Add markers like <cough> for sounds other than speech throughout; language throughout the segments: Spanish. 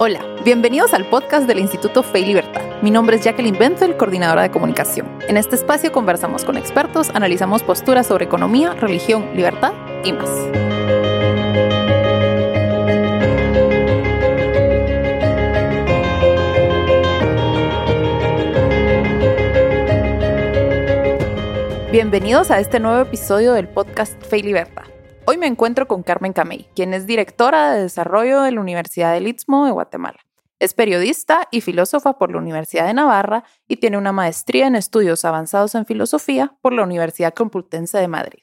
Hola, bienvenidos al podcast del Instituto Fe y Libertad. Mi nombre es Jacqueline Benzel, coordinadora de comunicación. En este espacio conversamos con expertos, analizamos posturas sobre economía, religión, libertad y más. Bienvenidos a este nuevo episodio del podcast Fe y Libertad. Hoy me encuentro con Carmen Camey, quien es directora de desarrollo de la Universidad del Istmo de Guatemala. Es periodista y filósofa por la Universidad de Navarra y tiene una maestría en estudios avanzados en filosofía por la Universidad Complutense de Madrid.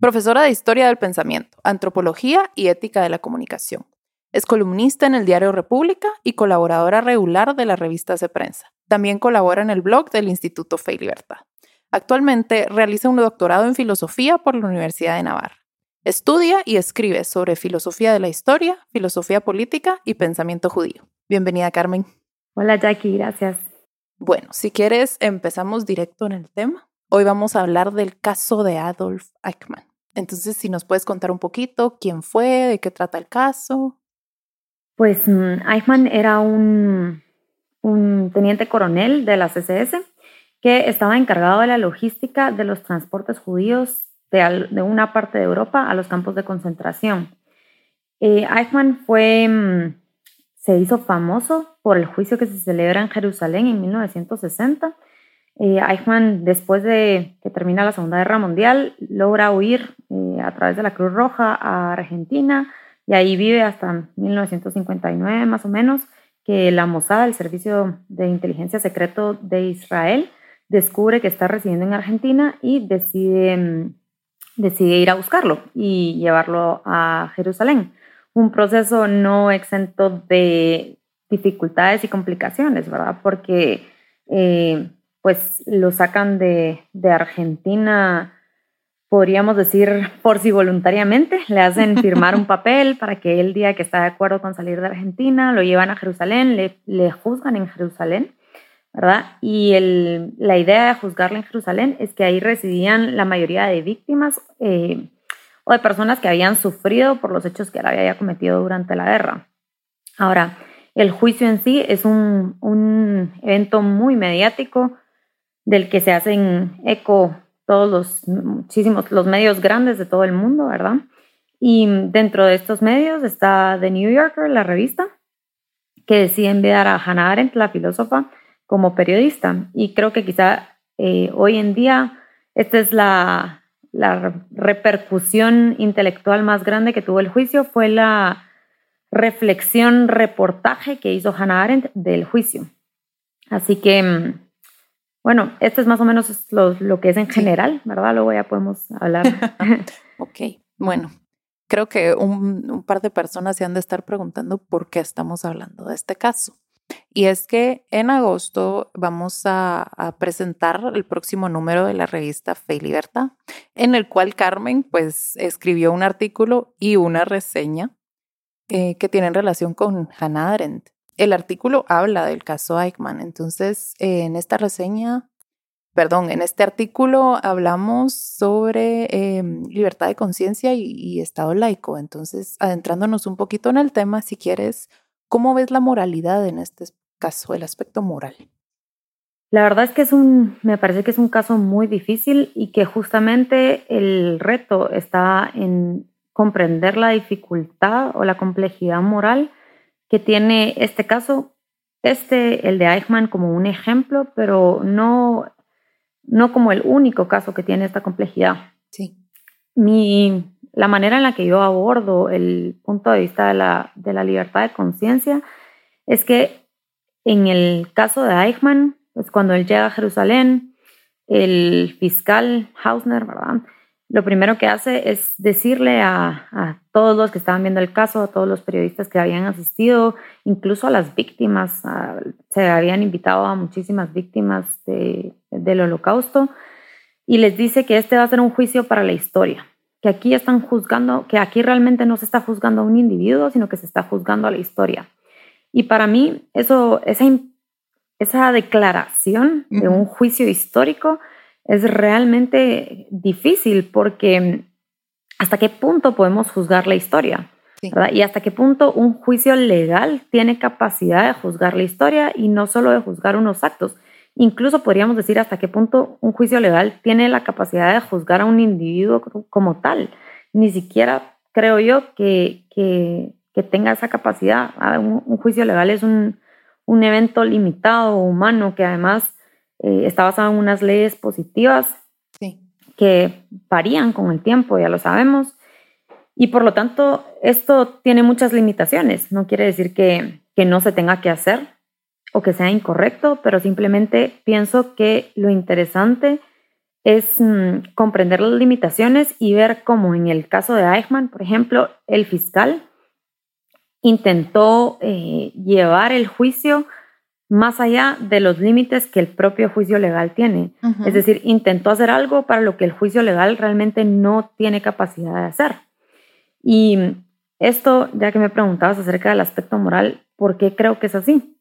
Profesora de Historia del Pensamiento, Antropología y Ética de la Comunicación. Es columnista en el diario República y colaboradora regular de la revista de Prensa. También colabora en el blog del Instituto Fe y Libertad. Actualmente realiza un doctorado en filosofía por la Universidad de Navarra. Estudia y escribe sobre filosofía de la historia, filosofía política y pensamiento judío. Bienvenida, Carmen. Hola, Jackie, gracias. Bueno, si quieres, empezamos directo en el tema. Hoy vamos a hablar del caso de Adolf Eichmann. Entonces, si nos puedes contar un poquito quién fue, de qué trata el caso. Pues mm, Eichmann era un, un teniente coronel de la CSS que estaba encargado de la logística de los transportes judíos de, una parte de Europa a los campos de concentración. Eh, Eichmann fue, mm, se hizo famoso por el juicio que se celebra en Jerusalén en 1960. Eh, Eichmann, después de que termina la Segunda Guerra Mundial, logra huir eh, a través de la Cruz Roja a Argentina y ahí vive hasta 1959 más o menos, que la Mossad, el Servicio de Inteligencia Secreto de Israel, descubre que está residiendo en Argentina y decide mm, decide ir a buscarlo y llevarlo a Jerusalén. Un proceso no exento de dificultades y complicaciones, ¿verdad? Porque eh, pues lo sacan de, de, Argentina, podríamos decir, por si voluntariamente, le hacen <laughs> firmar un papel para que el día que está de acuerdo con salir de Argentina, lo llevan a Jerusalén, le, le juzgan en Jerusalén ¿verdad? Y la idea de juzgarla en Jerusalén es que ahí residían la mayoría de víctimas eh, o de personas que habían sufrido por los hechos que él había cometido durante la guerra. Ahora, el juicio en sí es un, un evento muy mediático del que se hacen eco todos los muchísimos los medios grandes de todo el mundo, ¿verdad? Y dentro de estos medios está The New Yorker, la revista, que decide enviar a Hannah Arendt, la filósofa, como periodista. Y creo que quizá eh, hoy en día esta es la, repercusión intelectual más grande que tuvo el juicio, fue la reflexión, reportaje que hizo Hannah Arendt del juicio. Así que, mm, bueno, esto es más o menos lo, que es en general, ¿verdad? Luego ya podemos hablar. <laughs> ok, bueno, creo que un, un, par de personas se han de estar preguntando por qué estamos hablando de este caso. Y es que en agosto vamos a, presentar el próximo número de la revista Fe y Libertad, en el cual Carmen pues escribió un artículo y una reseña eh, que tienen relación con Hannah Arendt. El artículo habla del caso Eichmann, entonces en esta reseña, perdón, en este artículo hablamos sobre em, libertad de conciencia y, y Estado laico, entonces adentrándonos un poquito en el tema, si quieres ¿Cómo ves la moralidad en este caso, el aspecto moral? La verdad es que es un, me parece que es un caso muy difícil y que justamente el reto está en comprender la dificultad o la complejidad moral que tiene este caso, este, el de Eichmann, como un ejemplo, pero no, no como el único caso que tiene esta complejidad. Sí. Mi, la manera en la que yo abordo el punto de vista de la, de la libertad de conciencia es que en el caso de Eichmann, pues cuando él llega a Jerusalén, el fiscal Hausner, ¿verdad? Lo primero que hace es decirle a, a, todos los que estaban viendo el caso, a todos los periodistas que habían asistido, incluso a las víctimas, se habían invitado a muchísimas víctimas de, del holocausto, y les dice que este va a ser un juicio para la historia que aquí están juzgando, que aquí realmente no se está juzgando a un individuo, sino que se está juzgando a la historia. Y para mí, eso, esa, esa declaración de un juicio histórico es realmente difícil porque hasta qué punto podemos juzgar la historia. Y hasta qué punto un juicio legal tiene capacidad de juzgar la historia y no solo de juzgar unos actos. Incluso podríamos decir hasta qué punto un juicio legal tiene la capacidad de juzgar a un individuo como tal. Ni siquiera creo yo que, que, tenga esa capacidad. Un, juicio legal es un, un, evento limitado, humano, que además eh, está basado en unas leyes positivas que varían con el tiempo, ya lo sabemos. Y por lo tanto, esto tiene muchas limitaciones. No quiere decir que, que no se tenga que hacer, o que sea incorrecto, pero simplemente pienso que lo interesante es mm, comprender las limitaciones y ver cómo en el caso de Eichmann, por ejemplo, el fiscal intentó eh, llevar el juicio más allá de los límites que el propio juicio legal tiene. Es decir, intentó hacer algo para lo que el juicio legal realmente no tiene capacidad de hacer. Y esto, ya que me preguntabas acerca del aspecto moral, ¿por qué creo que es así?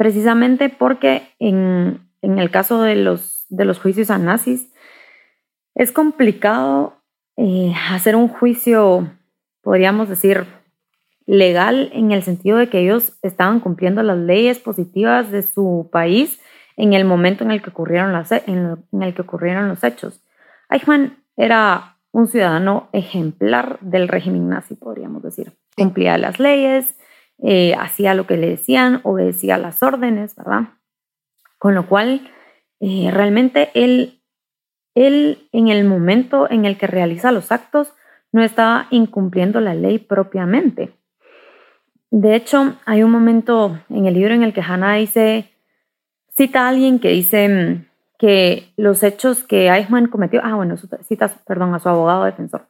precisamente porque en, el caso de los, de los juicios a nazis es complicado eh, hacer un juicio, podríamos decir, legal en el sentido de que ellos estaban cumpliendo las leyes positivas de su país en el momento en el que ocurrieron, las, en, el que ocurrieron los hechos. Eichmann era un ciudadano ejemplar del régimen nazi, podríamos decir. Cumplía las leyes, eh, hacía lo que le decían, obedecía las órdenes, ¿verdad? Con lo cual, eh, realmente él, él en el momento en el que realiza los actos no estaba incumpliendo la ley propiamente. De hecho, hay un momento en el libro en el que Hannah dice, cita a alguien que dice mm, que los hechos que Eichmann cometió, ah, bueno, cita, perdón, a su abogado defensor,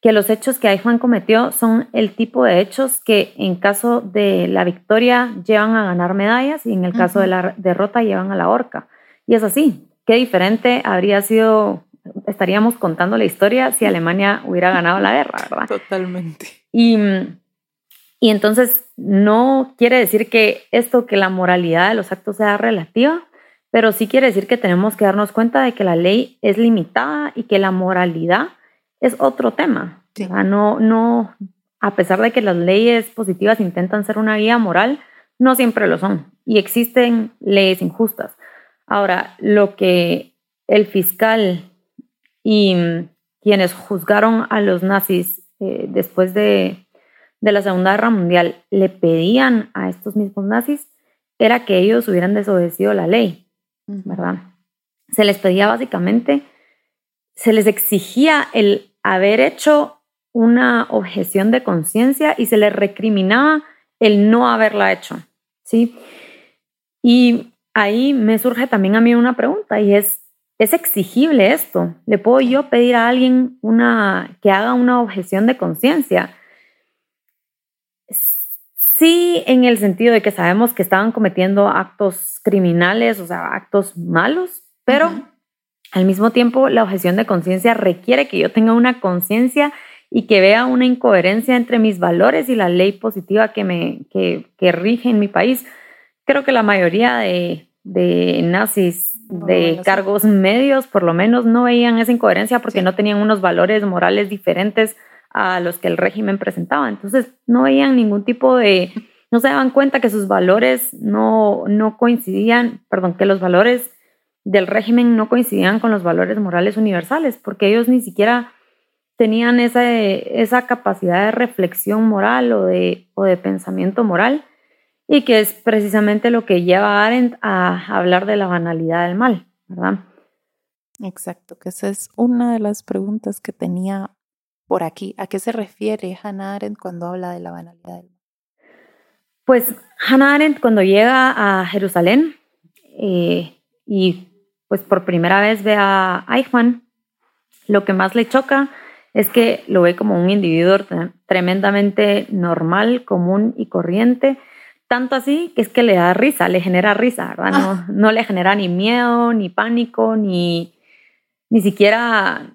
que los hechos que Eichmann cometió son el tipo de hechos que en caso de la victoria llevan a ganar medallas y en el caso de la derrota llevan a la horca. Y es así. Qué diferente habría sido, estaríamos contando la historia si Alemania hubiera ganado la guerra, ¿verdad? Totalmente. Y, y entonces no quiere decir que esto, que la moralidad de los actos sea relativa, pero sí quiere decir que tenemos que darnos cuenta de que la ley es limitada y que la moralidad es otro tema. No, no, a pesar de que las leyes positivas intentan ser una guía moral, no siempre lo son y existen leyes injustas. Ahora, lo que el fiscal y quienes juzgaron a los nazis eh, después de, de la Segunda Guerra Mundial le pedían a estos mismos nazis era que ellos hubieran desobedecido la ley, ¿verdad? Se les pedía básicamente se les exigía el haber hecho una objeción de conciencia y se les recriminaba el no haberla hecho, ¿sí? Y ahí me surge también a mí una pregunta y es, ¿es exigible esto? ¿Le puedo yo pedir a alguien una, que haga una objeción de conciencia? Sí, en el sentido de que sabemos que estaban cometiendo actos criminales, o sea, actos malos, pero al mismo tiempo, la objeción de conciencia requiere que yo tenga una conciencia y que vea una incoherencia entre mis valores y la ley positiva que, me, que, rige en mi país. Creo que la mayoría de, nazis de cargos medios, por lo menos, no veían esa incoherencia porque no tenían unos valores morales diferentes a los que el régimen presentaba. Entonces, no veían ningún tipo de, no se daban cuenta que sus valores no, no coincidían, perdón, que los valores del régimen no coincidían con los valores morales universales, porque ellos ni siquiera tenían esa, esa capacidad de reflexión moral o de, o de pensamiento moral, y que es precisamente lo que lleva a Arendt a hablar de la banalidad del mal, ¿verdad? Exacto, que esa es una de las preguntas que tenía por aquí. ¿A qué se refiere Hannah Arendt cuando habla de la banalidad del mal? Pues Hannah Arendt cuando llega a Jerusalén eh, y pues por primera vez ve a Eichmann, lo que más le choca es que lo ve como un individuo tremendamente normal, común y corriente, tanto así que es que le da risa, le genera risa, ¿verdad? <laughs> No, ah. no le genera ni miedo, ni pánico, ni, ni siquiera,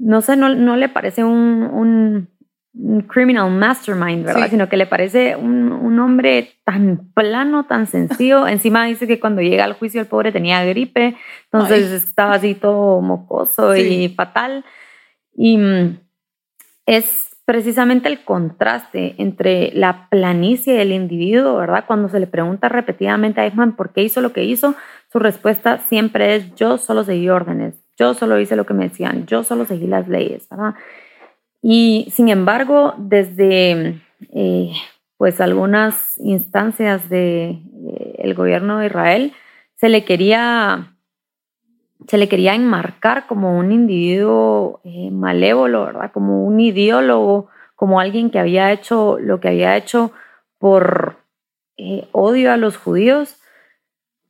no sé, no, no le parece un, un criminal mastermind, ¿verdad? Sino que le parece un, un, hombre tan plano, tan sencillo. <laughs> Encima dice que cuando llega al juicio el pobre tenía gripe, entonces estaba así todo mocoso y fatal. Y mm, es precisamente el contraste entre la planicie del individuo, ¿verdad? Cuando se le pregunta repetidamente a Eichmann por qué hizo lo que hizo, su respuesta siempre es yo solo seguí órdenes, yo solo hice lo que me decían, yo solo seguí las leyes. Y sin embargo, desde eh, pues algunas instancias del de, eh, gobierno de Israel, se le quería se le quería enmarcar como un individuo eh, malévolo, ¿verdad? Como un ideólogo, como alguien que había hecho lo que había hecho por eh, odio a los judíos,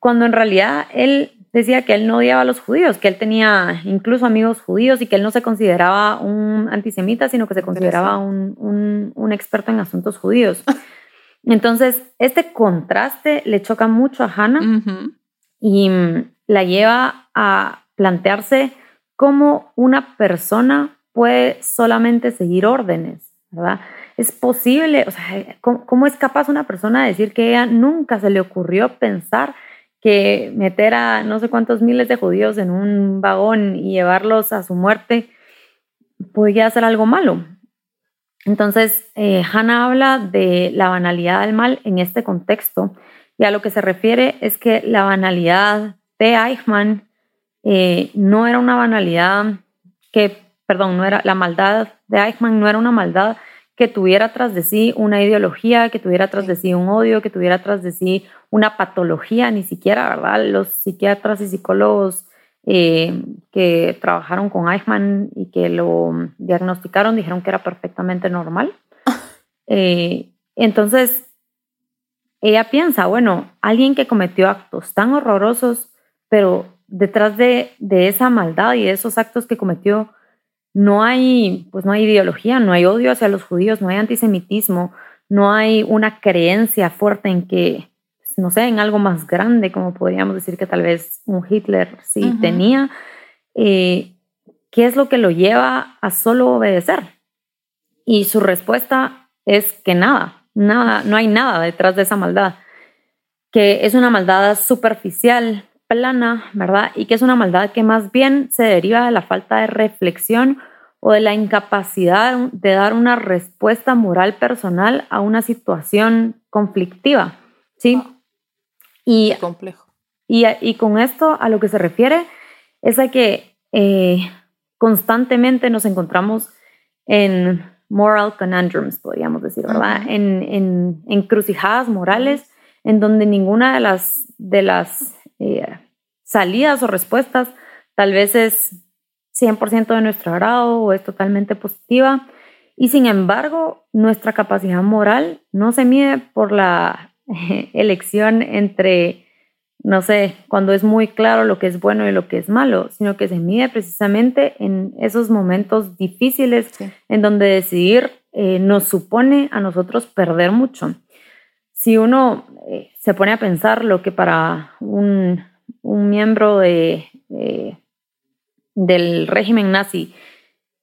cuando en realidad él decía que él no odiaba a los judíos, que él tenía incluso amigos judíos y que él no se consideraba un antisemita, sino que se consideraba un, un, experto en asuntos judíos. <laughs> Entonces, este contraste le choca mucho a Hannah y mm, la lleva a plantearse cómo una persona puede solamente seguir órdenes, ¿verdad? Es posible, o sea, ¿cómo, es capaz una persona de decir que ella nunca se le ocurrió pensar que meter a no sé cuántos miles de judíos en un vagón y llevarlos a su muerte podía ser algo malo? Entonces, eh, Hannah habla de la banalidad del mal en este contexto y a lo que se refiere es que la banalidad de Eichmann eh, no era una banalidad que, perdón, no era la maldad de Eichmann, no era una maldad que tuviera tras de sí una ideología, que tuviera tras de sí un odio, que tuviera tras de sí una patología, ni siquiera, ¿verdad? Los psiquiatras y psicólogos eh, que trabajaron con Eichmann y que lo diagnosticaron dijeron que era perfectamente normal. <laughs> Eh, entonces, ella piensa, bueno, alguien que cometió actos tan horrorosos, pero detrás de, esa maldad y de esos actos que cometió, no hay, pues no hay ideología, no hay odio hacia los judíos, no hay antisemitismo, no hay una creencia fuerte en que, no sé, en algo más grande, como podríamos decir que tal vez un Hitler sí tenía. Eh, ¿Qué es lo que lo lleva a solo obedecer? Y su respuesta es que nada, nada, no hay nada detrás de esa maldad, que es una maldad superficial, plana, ¿verdad? Y que es una maldad que más bien se deriva de la falta de reflexión o de la incapacidad de dar una respuesta moral personal a una situación conflictiva, ¿sí? Y, complejo. Y, y, con esto a lo que se refiere es a que eh, constantemente nos encontramos en moral conundrums, podríamos decir, ¿verdad? en, en, encrucijadas morales en donde ninguna de las, de las eh, salidas o respuestas tal vez es 100% de nuestro agrado o es totalmente positiva. Y sin embargo, nuestra capacidad moral no se mide por la <laughs> elección entre no sé, cuando es muy claro lo que es bueno y lo que es malo, sino que se mide precisamente en esos momentos difíciles en donde decidir eh, nos supone a nosotros perder mucho. Si uno eh, se pone a pensar lo que para un, miembro de, del régimen nazi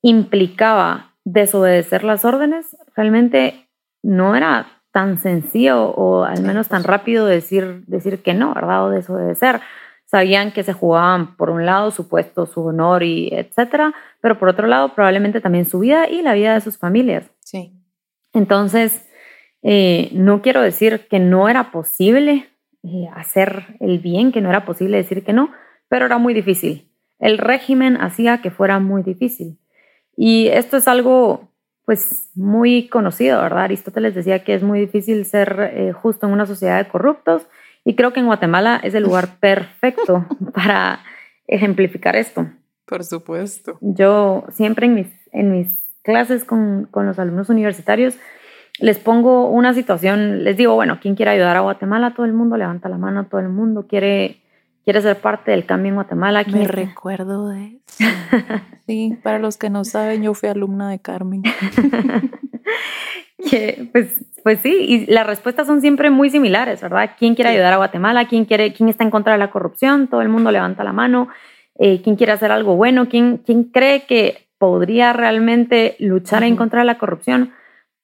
implicaba desobedecer las órdenes, realmente no era tan sencillo o al menos tan rápido decir, decir que no, ¿verdad? O desobedecer. Sabían que se jugaban por un lado su puesto, su honor y etcétera, pero por otro lado probablemente también su vida y la vida de sus familias. Sí. Entonces, eh, no quiero decir que no era posible eh, hacer el bien, que no era posible decir que no, pero era muy difícil. El régimen hacía que fuera muy difícil. Y esto es algo pues muy conocido, ¿verdad? Aristóteles decía que es muy difícil ser eh, justo en una sociedad de corruptos y creo que en Guatemala es el lugar <laughs> perfecto para ejemplificar esto. Por supuesto. Yo siempre en mis, en mis clases con, con los alumnos universitarios les pongo una situación, les digo, bueno, ¿quién quiere ayudar a Guatemala? Todo el mundo levanta la mano, todo el mundo quiere quiere ser parte del cambio en Guatemala. Me recuerdo de <laughs> eso. Sí, para los que no saben, yo fui alumna de Carmen. <laughs> pues, pues sí, y las respuestas son siempre muy similares, ¿verdad? ¿Quién quiere ayudar a Guatemala? ¿Quién, quiere, ¿Quién está en contra de la corrupción? Todo el mundo levanta la mano. Eh, ¿Quién quiere hacer algo bueno? ¿Quién, ¿Quién cree que podría realmente luchar en contra de la corrupción?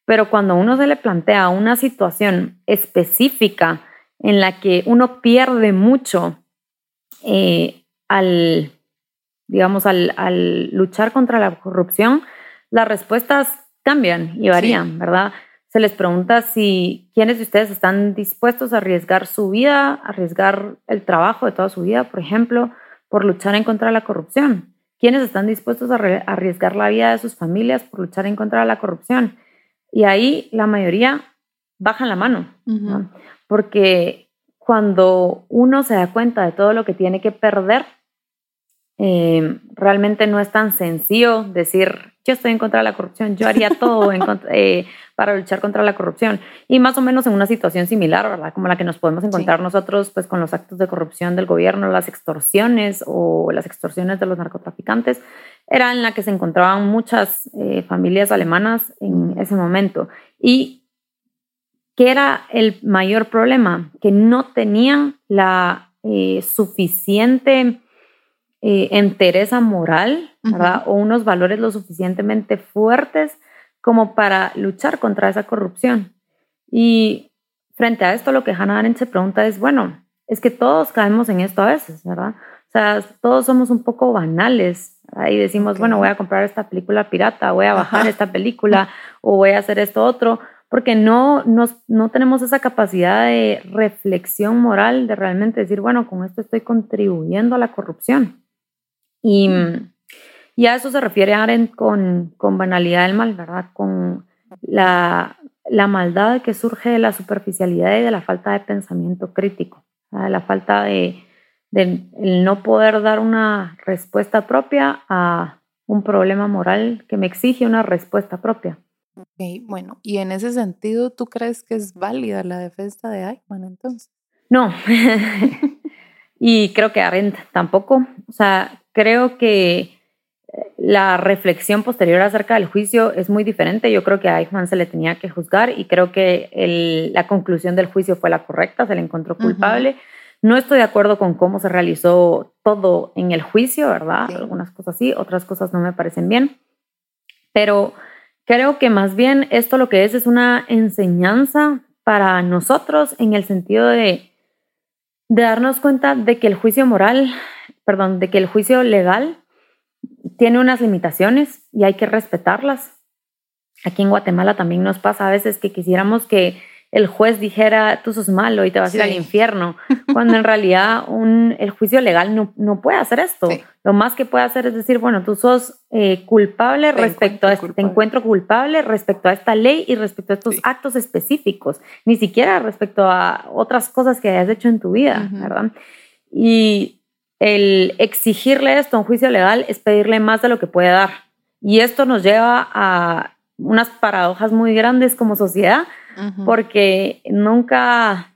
Pero cuando uno se le plantea una situación específica en la que uno pierde mucho eh, al, digamos, al, luchar contra la corrupción, las respuestas cambian y varían, ¿verdad? Se les pregunta si quiénes de ustedes están dispuestos a arriesgar su vida, arriesgar el trabajo de toda su vida, por ejemplo, por luchar en contra de la corrupción. ¿Quiénes están dispuestos a arriesgar la vida de sus familias por luchar en contra de la corrupción? Y ahí la mayoría bajan la mano, porque cuando uno se da cuenta de todo lo que tiene que perder, eh, realmente no es tan sencillo decir, yo estoy en contra de la corrupción, yo haría todo <laughs> eh, para luchar contra la corrupción. Y más o menos en una situación similar, ¿verdad? Como la que nos podemos encontrar nosotros, pues con los actos de corrupción del gobierno, las extorsiones o las extorsiones de los narcotraficantes, era en la que se encontraban muchas eh, familias alemanas en ese momento. Y ¿Qué era el mayor problema? Que no tenían la eh, suficiente eh, entereza moral, ¿verdad? O unos valores lo suficientemente fuertes como para luchar contra esa corrupción. Y frente a esto, lo que Hannah Arendt se pregunta es, bueno, es que todos caemos en esto a veces, ¿verdad? O sea, todos somos un poco banales y decimos, bueno, voy a comprar esta película pirata, voy a bajar esta película o voy a hacer esto otro, porque no, no tenemos esa capacidad de reflexión moral, de realmente decir, bueno, con esto estoy contribuyendo a la corrupción. Y, y a eso se refiere Arendt con, con banalidad del mal, ¿verdad? Con la, la, maldad que surge de la superficialidad y de la falta de pensamiento crítico, de la falta de, de el no poder dar una respuesta propia a un problema moral que me exige una respuesta propia. Ok, bueno, y en ese sentido, ¿tú crees que es válida la defensa de Eichmann entonces? No, <laughs> y creo que Arendt tampoco. O sea, creo que eh, la reflexión posterior acerca del juicio es muy diferente. Yo creo que a Eichmann se le tenía que juzgar y creo que la conclusión del juicio fue la correcta, se le encontró culpable. No estoy de acuerdo con cómo se realizó todo en el juicio, ¿verdad? Algunas cosas sí, otras cosas no me parecen bien. Pero Creo que más bien esto lo que es es una enseñanza para nosotros en el sentido de, darnos cuenta de que el juicio moral, perdón, de que el juicio legal tiene unas limitaciones y hay que respetarlas. Aquí en Guatemala también nos pasa a veces que quisiéramos que el juez dijera, tú sos malo y te vas a ir al infierno, <laughs> cuando en realidad un, el juicio legal no, no puede hacer esto. Lo más que puede hacer es decir, bueno, tú sos eh, culpable respecto a este, te encuentro culpable respecto a esta ley y respecto a estos actos específicos, ni siquiera respecto a otras cosas que hayas hecho en tu vida, ¿verdad? Y el exigirle esto a un juicio legal es pedirle más de lo que puede dar. Y esto nos lleva a unas paradojas muy grandes como sociedad, porque nunca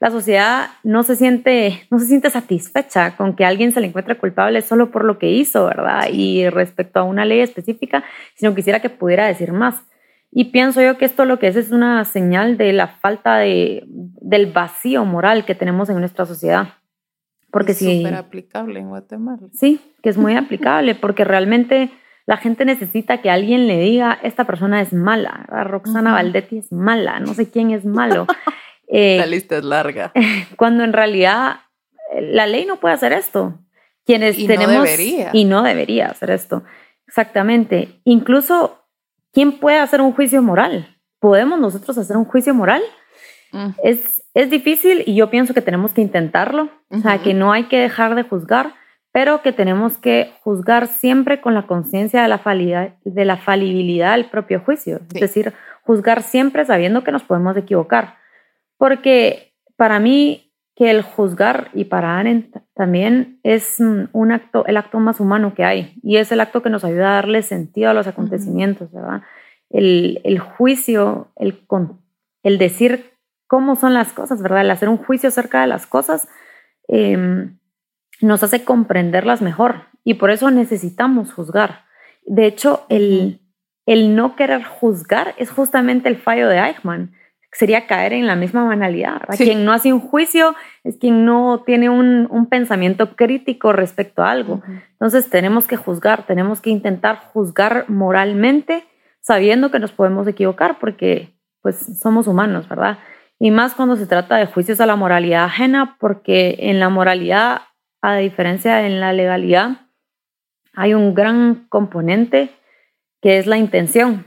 la sociedad no se siente no se siente satisfecha con que alguien se le encuentre culpable solo por lo que hizo, ¿verdad? Y respecto a una ley específica, sino quisiera que pudiera decir más. Y pienso yo que esto lo que es es una señal de la falta de, del vacío moral que tenemos en nuestra sociedad. Porque es súper aplicable en Guatemala. Sí, que es muy aplicable, porque realmente la gente necesita que alguien le diga, esta persona es mala, Roxana Valdetti es mala, no sé quién es malo. <laughs> Eh, la lista es larga. <laughs> Cuando en realidad eh, la ley no puede hacer esto. Quienes y tenemos... No debería. Y no debería hacer esto. Exactamente. Incluso, ¿quién puede hacer un juicio moral? ¿Podemos nosotros hacer un juicio moral? Es, es difícil y yo pienso que tenemos que intentarlo. O sea, que no hay que dejar de juzgar pero que tenemos que juzgar siempre con la conciencia de, la de la falibilidad del propio juicio, es decir, juzgar siempre sabiendo que nos podemos equivocar, porque para mí que el juzgar y para Arendt también es un acto, el acto más humano que hay y es el acto que nos ayuda a darle sentido a los acontecimientos, ¿verdad? El, juicio, el, el decir cómo son las cosas, ¿verdad? El hacer un juicio acerca de las cosas. Eh, nos hace comprenderlas mejor y por eso necesitamos juzgar. De hecho, el, el no querer juzgar es justamente el fallo de Eichmann. Sería caer en la misma banalidad. Quien no hace un juicio es quien no tiene un, un pensamiento crítico respecto a algo. Entonces tenemos que juzgar, tenemos que intentar juzgar moralmente, sabiendo que nos podemos equivocar porque pues somos humanos, ¿verdad? Y más cuando se trata de juicios a la moralidad ajena, porque en la moralidad a diferencia en la legalidad, hay un gran componente que es la intención.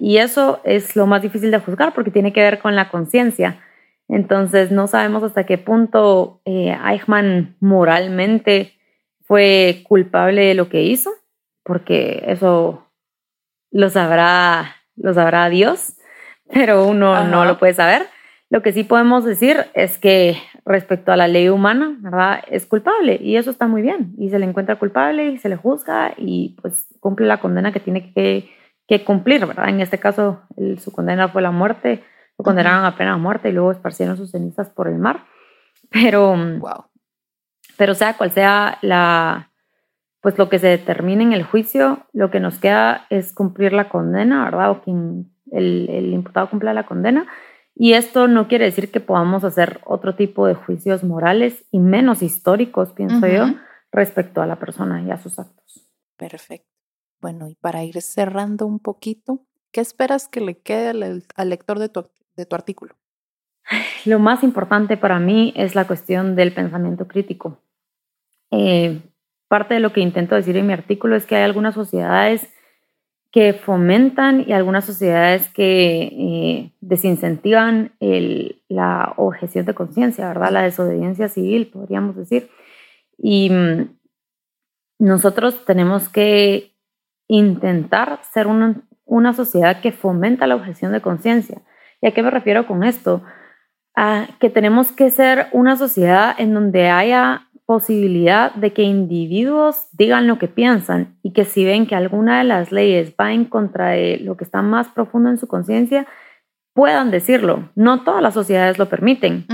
Y eso es lo más difícil de juzgar porque tiene que ver con la conciencia. Entonces no sabemos hasta qué punto eh, Eichmann moralmente fue culpable de lo que hizo, porque eso lo sabrá, lo sabrá Dios, <laughs> pero uno no lo puede saber. Lo que sí podemos decir es que respecto a la ley humana, ¿verdad? Es culpable y eso está muy bien. Y se le encuentra culpable y se le juzga y pues cumple la condena que tiene que, cumplir, ¿verdad? En este caso, su condena fue la muerte, lo condenaron a pena de muerte y luego esparcieron sus cenizas por el mar. Pero, wow. pero sea cual sea la, pues lo que se determine en el juicio, lo que nos queda es cumplir la condena, ¿verdad? O quien el, el imputado cumpla la condena y esto no quiere decir que podamos hacer otro tipo de juicios morales y menos históricos, pienso yo, respecto a la persona y a sus actos. Perfecto. Bueno, y para ir cerrando un poquito, ¿qué esperas que le quede al, lector de tu, de tu artículo? Lo más importante para mí es la cuestión del pensamiento crítico. Eh, parte de lo que intento decir en mi artículo es que hay algunas sociedades que fomentan y algunas sociedades que eh, desincentivan la objeción de conciencia, ¿verdad? La desobediencia civil, podríamos decir. Y mm, nosotros tenemos que intentar ser una, una sociedad que fomenta la objeción de conciencia. ¿Y a qué me refiero con esto? A que tenemos que ser una sociedad en donde haya posibilidad de que individuos digan lo que piensan y que si ven que alguna de las leyes va en contra de lo que está más profundo en su conciencia, puedan decirlo. No todas las sociedades lo permiten.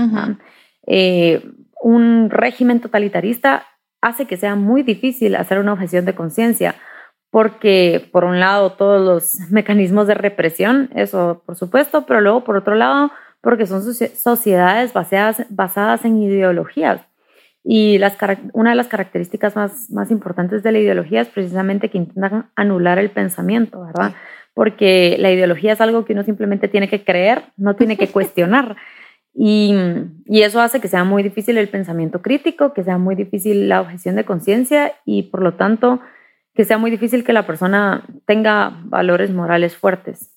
Eh, un régimen totalitarista hace que sea muy difícil hacer una objeción de conciencia porque por un lado todos los <laughs> mecanismos de represión, eso por supuesto, pero luego por otro lado porque son sociedades basadas, basadas en ideologías y las, una de las características más, más importantes de la ideología es precisamente que intentan anular el pensamiento, ¿verdad? Porque la ideología es algo que uno simplemente tiene que creer, no tiene que cuestionar. <laughs> Y, y, eso hace que sea muy difícil el pensamiento crítico, que sea muy difícil la objeción de conciencia y por lo tanto que sea muy difícil que la persona tenga valores morales fuertes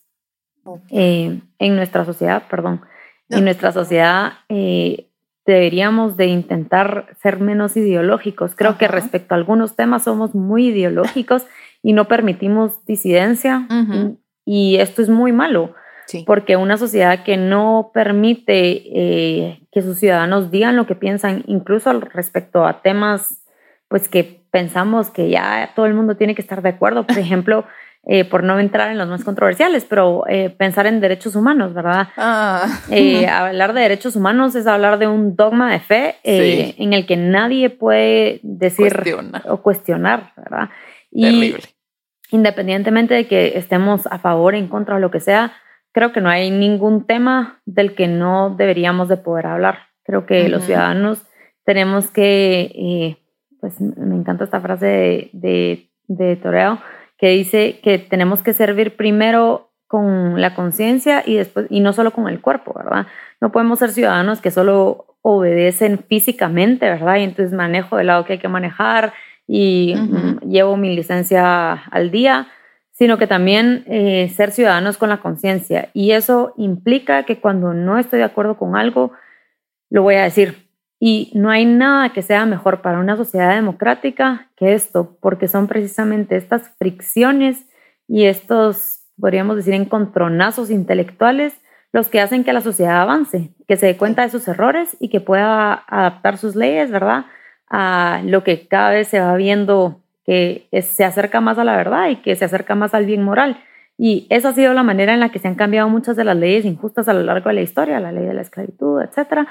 eh, en nuestra sociedad, perdón. En nuestra sociedad eh, deberíamos de intentar ser menos ideológicos. Creo que respecto a algunos temas somos muy ideológicos y no permitimos disidencia y, esto es muy malo. Porque una sociedad que no permite eh, que sus ciudadanos digan lo que piensan, incluso respecto a temas pues que pensamos que ya todo el mundo tiene que estar de acuerdo, por <laughs> ejemplo, eh, por no entrar en los más controversiales, pero eh, pensar en derechos humanos, ¿verdad? Ah. Eh, <laughs> hablar de derechos humanos es hablar de un dogma de fe en el que nadie puede decir o cuestionar, ¿verdad? Y independientemente de que estemos a favor, en contra o lo que sea, creo que no hay ningún tema del que no deberíamos de poder hablar. Creo que los ciudadanos tenemos que, pues me encanta esta frase de, de, de Toreo, que dice que tenemos que servir primero con la conciencia y después y no solo con el cuerpo, ¿verdad? No podemos ser ciudadanos que solo obedecen físicamente, ¿verdad? Y entonces manejo del lado que hay que manejar y mm, llevo mi licencia al día, sino que también eh, ser ciudadanos con la conciencia. Y eso implica que cuando no estoy de acuerdo con algo, lo voy a decir, y no hay nada que sea mejor para una sociedad democrática que esto, porque son precisamente estas fricciones y estos, podríamos decir, encontronazos intelectuales los que hacen que la sociedad avance, que se dé cuenta de sus errores y que pueda adaptar sus leyes, ¿verdad? A lo que cada vez se va viendo que se acerca más a la verdad y que se acerca más al bien moral. Y esa ha sido la manera en la que se han cambiado muchas de las leyes injustas a lo largo de la historia, la ley de la esclavitud, etc.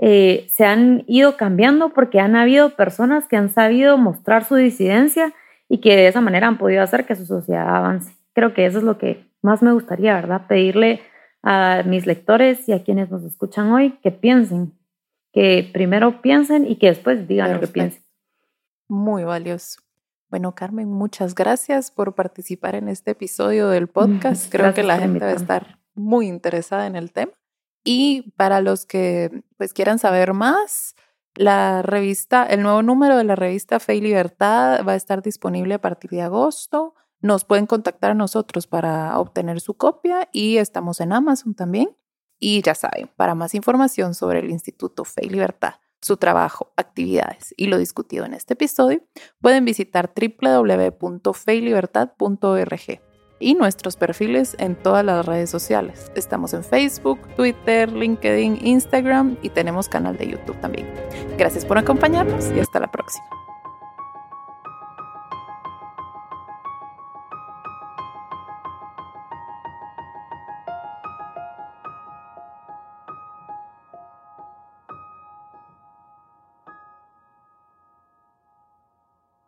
Eh, se han ido cambiando porque han habido personas que han sabido mostrar su disidencia y que de esa manera han podido hacer que su sociedad avance. Creo que eso es lo que más me gustaría, ¿verdad? Pedirle a mis lectores y a quienes nos escuchan hoy que piensen, que primero piensen y que después digan lo que piensen. Muy valioso. Bueno, Carmen, muchas gracias por participar en este episodio del podcast. Creo que la gente va a estar muy interesada en el tema. Y para los que pues quieran saber más, la revista, el nuevo número de la revista Fe y Libertad va a estar disponible a partir de agosto. nos pueden contactar a nosotros para obtener su copia y estamos en Amazon también. Y ya saben, para más información sobre el Instituto Fe y Libertad, su trabajo, actividades y lo discutido en este episodio, pueden visitar www.feylibertad.org y nuestros perfiles en todas las redes sociales. Estamos en Facebook, Twitter, LinkedIn, Instagram y tenemos canal de YouTube también. Gracias por acompañarnos y hasta la próxima.